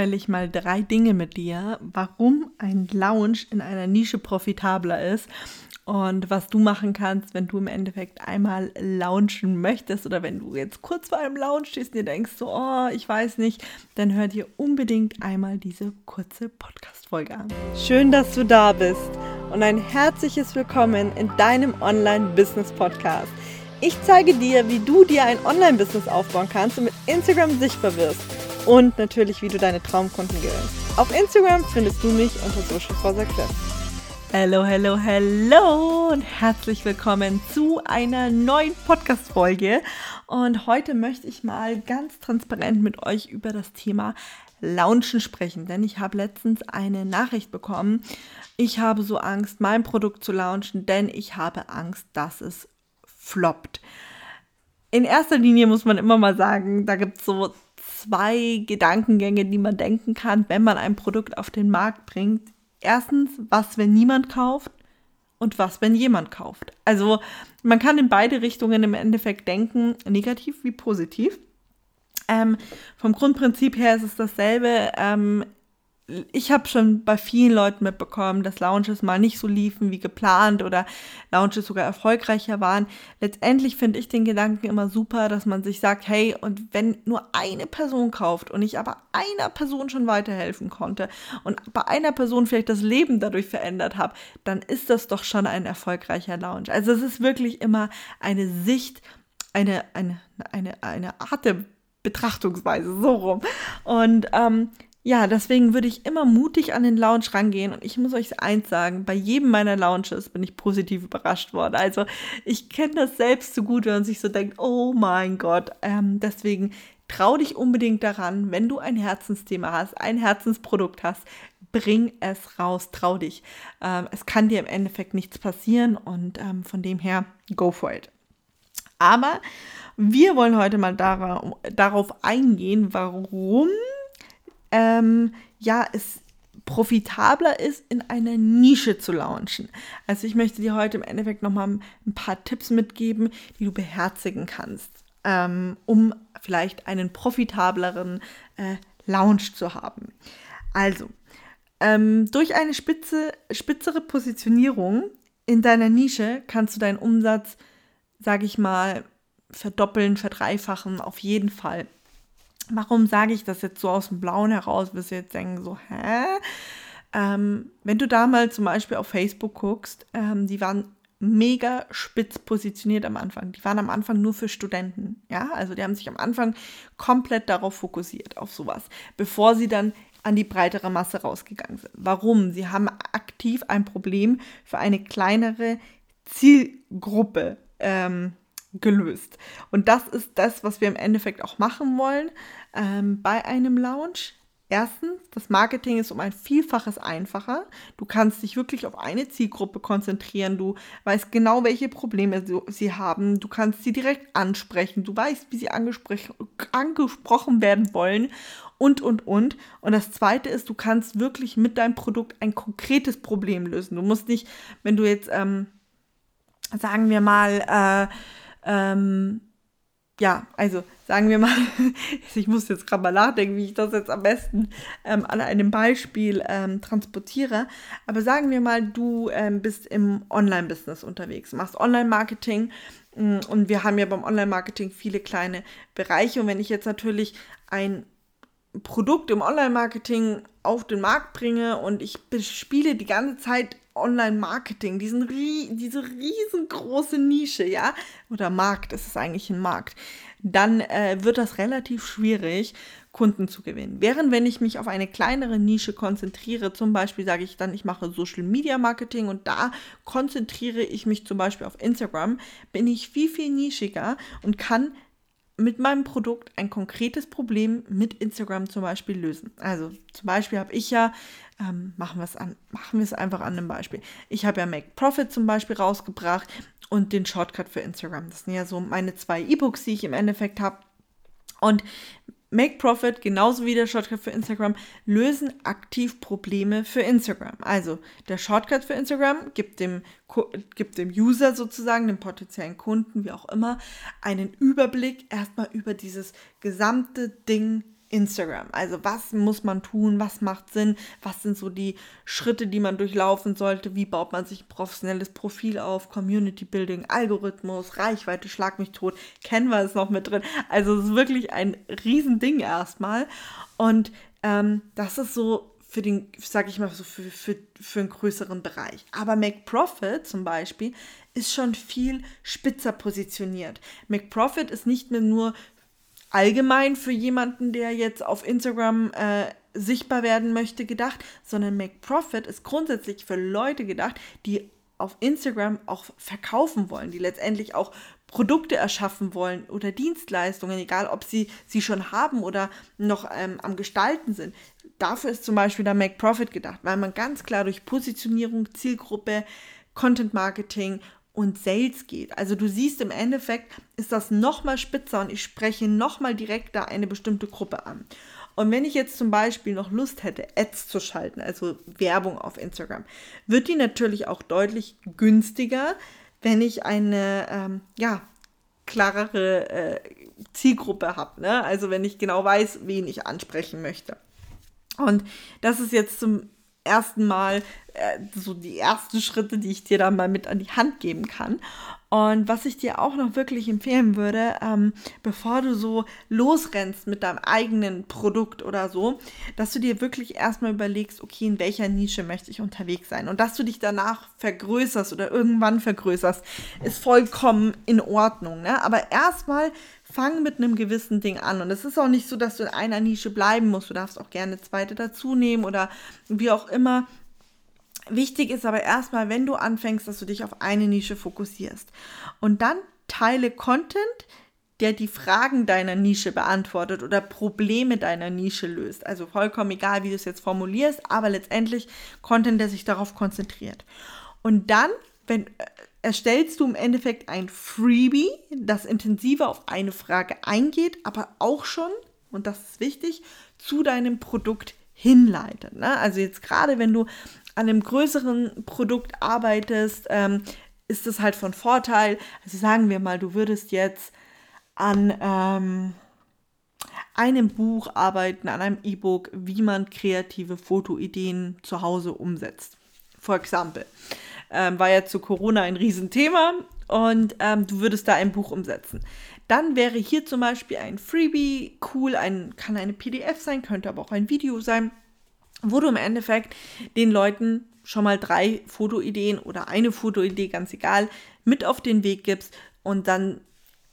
ich mal drei Dinge mit dir, warum ein Lounge in einer Nische profitabler ist und was du machen kannst, wenn du im Endeffekt einmal launchen möchtest oder wenn du jetzt kurz vor einem Lounge stehst und dir denkst, so, oh, ich weiß nicht, dann hör dir unbedingt einmal diese kurze Podcast-Folge an. Schön, dass du da bist und ein herzliches Willkommen in deinem Online-Business-Podcast. Ich zeige dir, wie du dir ein Online-Business aufbauen kannst und mit Instagram sichtbar wirst und natürlich, wie du deine Traumkunden gewinnst. Auf Instagram findest du mich unter Social for Success. Hallo, hallo, hallo und herzlich willkommen zu einer neuen Podcast-Folge. Und heute möchte ich mal ganz transparent mit euch über das Thema Launchen sprechen, denn ich habe letztens eine Nachricht bekommen. Ich habe so Angst, mein Produkt zu launchen, denn ich habe Angst, dass es floppt. In erster Linie muss man immer mal sagen, da gibt es so zwei Gedankengänge, die man denken kann, wenn man ein Produkt auf den Markt bringt. Erstens, was, wenn niemand kauft? Und was, wenn jemand kauft? Also man kann in beide Richtungen im Endeffekt denken, negativ wie positiv. Ähm, vom Grundprinzip her ist es dasselbe. Ähm, ich habe schon bei vielen Leuten mitbekommen, dass Launches mal nicht so liefen wie geplant oder Launches sogar erfolgreicher waren. Letztendlich finde ich den Gedanken immer super, dass man sich sagt, hey, und wenn nur eine Person kauft und ich aber einer Person schon weiterhelfen konnte und bei einer Person vielleicht das Leben dadurch verändert habe, dann ist das doch schon ein erfolgreicher Launch. Also es ist wirklich immer eine Sicht, eine, eine, eine, eine Art der Betrachtungsweise, so rum. Und ähm, ja, deswegen würde ich immer mutig an den Lounge rangehen und ich muss euch eins sagen, bei jedem meiner Lounges bin ich positiv überrascht worden. Also ich kenne das selbst so gut, wenn man sich so denkt, oh mein Gott. Ähm, deswegen trau dich unbedingt daran, wenn du ein Herzensthema hast, ein Herzensprodukt hast, bring es raus, trau dich. Ähm, es kann dir im Endeffekt nichts passieren und ähm, von dem her, go for it. Aber wir wollen heute mal darauf, darauf eingehen, warum ähm, ja, es profitabler ist, in einer Nische zu launchen. Also ich möchte dir heute im Endeffekt nochmal ein paar Tipps mitgeben, die du beherzigen kannst, ähm, um vielleicht einen profitableren äh, Launch zu haben. Also, ähm, durch eine spitze, spitzere Positionierung in deiner Nische kannst du deinen Umsatz, sage ich mal, verdoppeln, verdreifachen, auf jeden Fall. Warum sage ich das jetzt so aus dem Blauen heraus? Wirst du jetzt denken, so, hä? Ähm, wenn du da mal zum Beispiel auf Facebook guckst, ähm, die waren mega spitz positioniert am Anfang. Die waren am Anfang nur für Studenten. Ja, also die haben sich am Anfang komplett darauf fokussiert, auf sowas, bevor sie dann an die breitere Masse rausgegangen sind. Warum? Sie haben aktiv ein Problem für eine kleinere Zielgruppe ähm, gelöst. Und das ist das, was wir im Endeffekt auch machen wollen ähm, bei einem Lounge. Erstens, das Marketing ist um ein Vielfaches einfacher. Du kannst dich wirklich auf eine Zielgruppe konzentrieren. Du weißt genau, welche Probleme sie haben. Du kannst sie direkt ansprechen. Du weißt, wie sie angesprochen werden wollen und, und, und. Und das Zweite ist, du kannst wirklich mit deinem Produkt ein konkretes Problem lösen. Du musst nicht, wenn du jetzt, ähm, sagen wir mal, äh, ähm, ja, also sagen wir mal, ich muss jetzt gerade mal nachdenken, wie ich das jetzt am besten ähm, an einem Beispiel ähm, transportiere. Aber sagen wir mal, du ähm, bist im Online-Business unterwegs, machst Online-Marketing mm, und wir haben ja beim Online-Marketing viele kleine Bereiche. Und wenn ich jetzt natürlich ein Produkt im Online-Marketing auf den Markt bringe und ich bespiele die ganze Zeit Online-Marketing, diese riesengroße Nische, ja, oder Markt, ist es eigentlich ein Markt, dann äh, wird das relativ schwierig, Kunden zu gewinnen. Während wenn ich mich auf eine kleinere Nische konzentriere, zum Beispiel sage ich dann, ich mache Social Media Marketing und da konzentriere ich mich zum Beispiel auf Instagram, bin ich viel, viel nischiger und kann mit meinem Produkt ein konkretes Problem mit Instagram zum Beispiel lösen. Also zum Beispiel habe ich ja, ähm, machen wir es machen wir es einfach an einem Beispiel. Ich habe ja Make Profit zum Beispiel rausgebracht und den Shortcut für Instagram. Das sind ja so meine zwei E-Books, die ich im Endeffekt habe. Und Make Profit, genauso wie der Shortcut für Instagram, lösen aktiv Probleme für Instagram. Also der Shortcut für Instagram gibt dem, gibt dem User sozusagen, dem potenziellen Kunden, wie auch immer, einen Überblick erstmal über dieses gesamte Ding Instagram. Also was muss man tun, was macht Sinn, was sind so die Schritte, die man durchlaufen sollte, wie baut man sich ein professionelles Profil auf, Community Building, Algorithmus, Reichweite, Schlag mich tot, Canva ist noch mit drin. Also es ist wirklich ein Riesending erstmal. Und ähm, das ist so für den, sag ich mal, so für, für, für einen größeren Bereich. Aber Make Profit zum Beispiel ist schon viel spitzer positioniert. Make Profit ist nicht mehr nur allgemein für jemanden, der jetzt auf Instagram äh, sichtbar werden möchte, gedacht, sondern Make Profit ist grundsätzlich für Leute gedacht, die auf Instagram auch verkaufen wollen, die letztendlich auch Produkte erschaffen wollen oder Dienstleistungen, egal ob sie sie schon haben oder noch ähm, am Gestalten sind. Dafür ist zum Beispiel der Make Profit gedacht, weil man ganz klar durch Positionierung, Zielgruppe, Content Marketing und Sales geht. Also du siehst im Endeffekt, ist das nochmal spitzer und ich spreche nochmal direkter eine bestimmte Gruppe an. Und wenn ich jetzt zum Beispiel noch Lust hätte, Ads zu schalten, also Werbung auf Instagram, wird die natürlich auch deutlich günstiger, wenn ich eine, ähm, ja, klarere äh, Zielgruppe habe. Ne? Also wenn ich genau weiß, wen ich ansprechen möchte. Und das ist jetzt zum ersten Mal äh, so die ersten Schritte, die ich dir da mal mit an die Hand geben kann. Und was ich dir auch noch wirklich empfehlen würde, ähm, bevor du so losrennst mit deinem eigenen Produkt oder so, dass du dir wirklich erstmal überlegst, okay, in welcher Nische möchte ich unterwegs sein? Und dass du dich danach vergrößerst oder irgendwann vergrößerst, ist vollkommen in Ordnung. Ne? Aber erstmal fang mit einem gewissen Ding an. Und es ist auch nicht so, dass du in einer Nische bleiben musst. Du darfst auch gerne eine zweite dazu nehmen oder wie auch immer. Wichtig ist aber erstmal, wenn du anfängst, dass du dich auf eine Nische fokussierst. Und dann teile Content, der die Fragen deiner Nische beantwortet oder Probleme deiner Nische löst. Also vollkommen egal, wie du es jetzt formulierst, aber letztendlich Content, der sich darauf konzentriert. Und dann, wenn erstellst du im Endeffekt ein Freebie, das intensiver auf eine Frage eingeht, aber auch schon, und das ist wichtig, zu deinem Produkt hinleitet. Ne? Also jetzt gerade, wenn du an einem größeren Produkt arbeitest, ähm, ist es halt von Vorteil. Also sagen wir mal, du würdest jetzt an ähm, einem Buch arbeiten, an einem E-Book, wie man kreative Fotoideen zu Hause umsetzt. For example. Ähm, war ja zu Corona ein Riesenthema und ähm, du würdest da ein Buch umsetzen. Dann wäre hier zum Beispiel ein Freebie cool, ein, kann eine PDF sein, könnte aber auch ein Video sein wo du im Endeffekt den Leuten schon mal drei Fotoideen oder eine Fotoidee, ganz egal, mit auf den Weg gibst und dann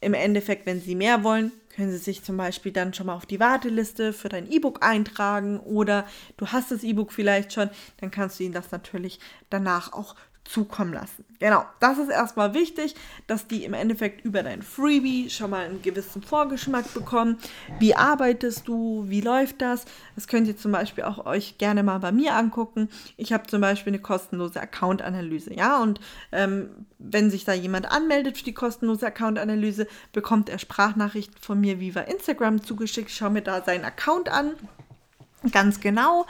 im Endeffekt, wenn sie mehr wollen, können sie sich zum Beispiel dann schon mal auf die Warteliste für dein E-Book eintragen oder du hast das E-Book vielleicht schon, dann kannst du ihnen das natürlich danach auch zukommen lassen. Genau, das ist erstmal wichtig, dass die im Endeffekt über dein Freebie schon mal einen gewissen Vorgeschmack bekommen. Wie arbeitest du? Wie läuft das? Das könnt ihr zum Beispiel auch euch gerne mal bei mir angucken. Ich habe zum Beispiel eine kostenlose Account-Analyse, ja, und ähm, wenn sich da jemand anmeldet für die kostenlose Account-Analyse, bekommt er Sprachnachrichten von mir wie bei Instagram zugeschickt. Schau mir da seinen Account an ganz genau.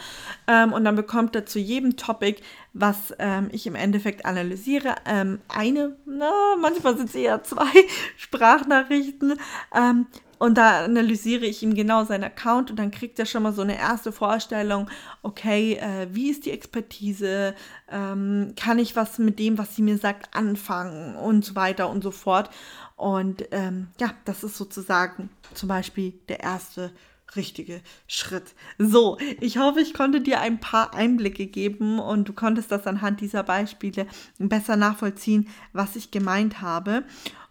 Ähm, und dann bekommt er zu jedem Topic, was ähm, ich im Endeffekt analysiere, ähm, eine, na, manchmal sind es eher zwei Sprachnachrichten. Ähm, und da analysiere ich ihm genau seinen Account und dann kriegt er schon mal so eine erste Vorstellung, okay, äh, wie ist die Expertise, ähm, kann ich was mit dem, was sie mir sagt, anfangen und so weiter und so fort. Und ähm, ja, das ist sozusagen zum Beispiel der erste richtige Schritt. So, ich hoffe, ich konnte dir ein paar Einblicke geben und du konntest das anhand dieser Beispiele besser nachvollziehen, was ich gemeint habe.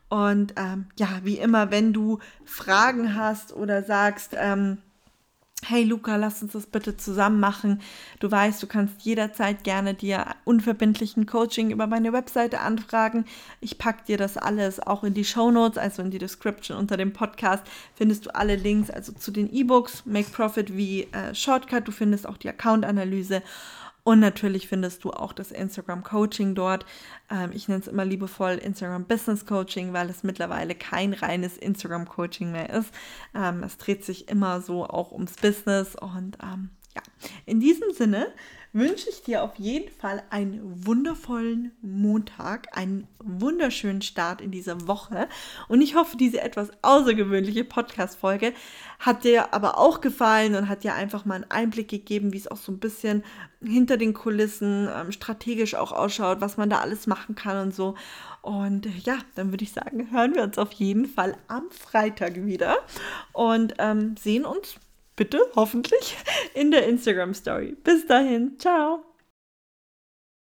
Und ähm, ja, wie immer, wenn du Fragen hast oder sagst, ähm, hey Luca, lass uns das bitte zusammen machen. Du weißt, du kannst jederzeit gerne dir unverbindlichen Coaching über meine Webseite anfragen. Ich packe dir das alles auch in die Show Notes, also in die Description unter dem Podcast findest du alle Links, also zu den E-Books, Make Profit wie äh, Shortcut. Du findest auch die Account-Analyse und natürlich findest du auch das Instagram Coaching dort. Ähm, ich nenne es immer liebevoll Instagram Business Coaching, weil es mittlerweile kein reines Instagram Coaching mehr ist. Ähm, es dreht sich immer so auch ums Business. Und ähm, ja, in diesem Sinne wünsche ich dir auf jeden Fall einen wundervollen Montag, einen wunderschönen Start in dieser Woche. Und ich hoffe, diese etwas außergewöhnliche Podcast-Folge hat dir aber auch gefallen und hat dir einfach mal einen Einblick gegeben, wie es auch so ein bisschen hinter den Kulissen ähm, strategisch auch ausschaut, was man da alles machen kann und so. Und ja, dann würde ich sagen, hören wir uns auf jeden Fall am Freitag wieder und ähm, sehen uns bitte hoffentlich in der Instagram Story. Bis dahin, ciao.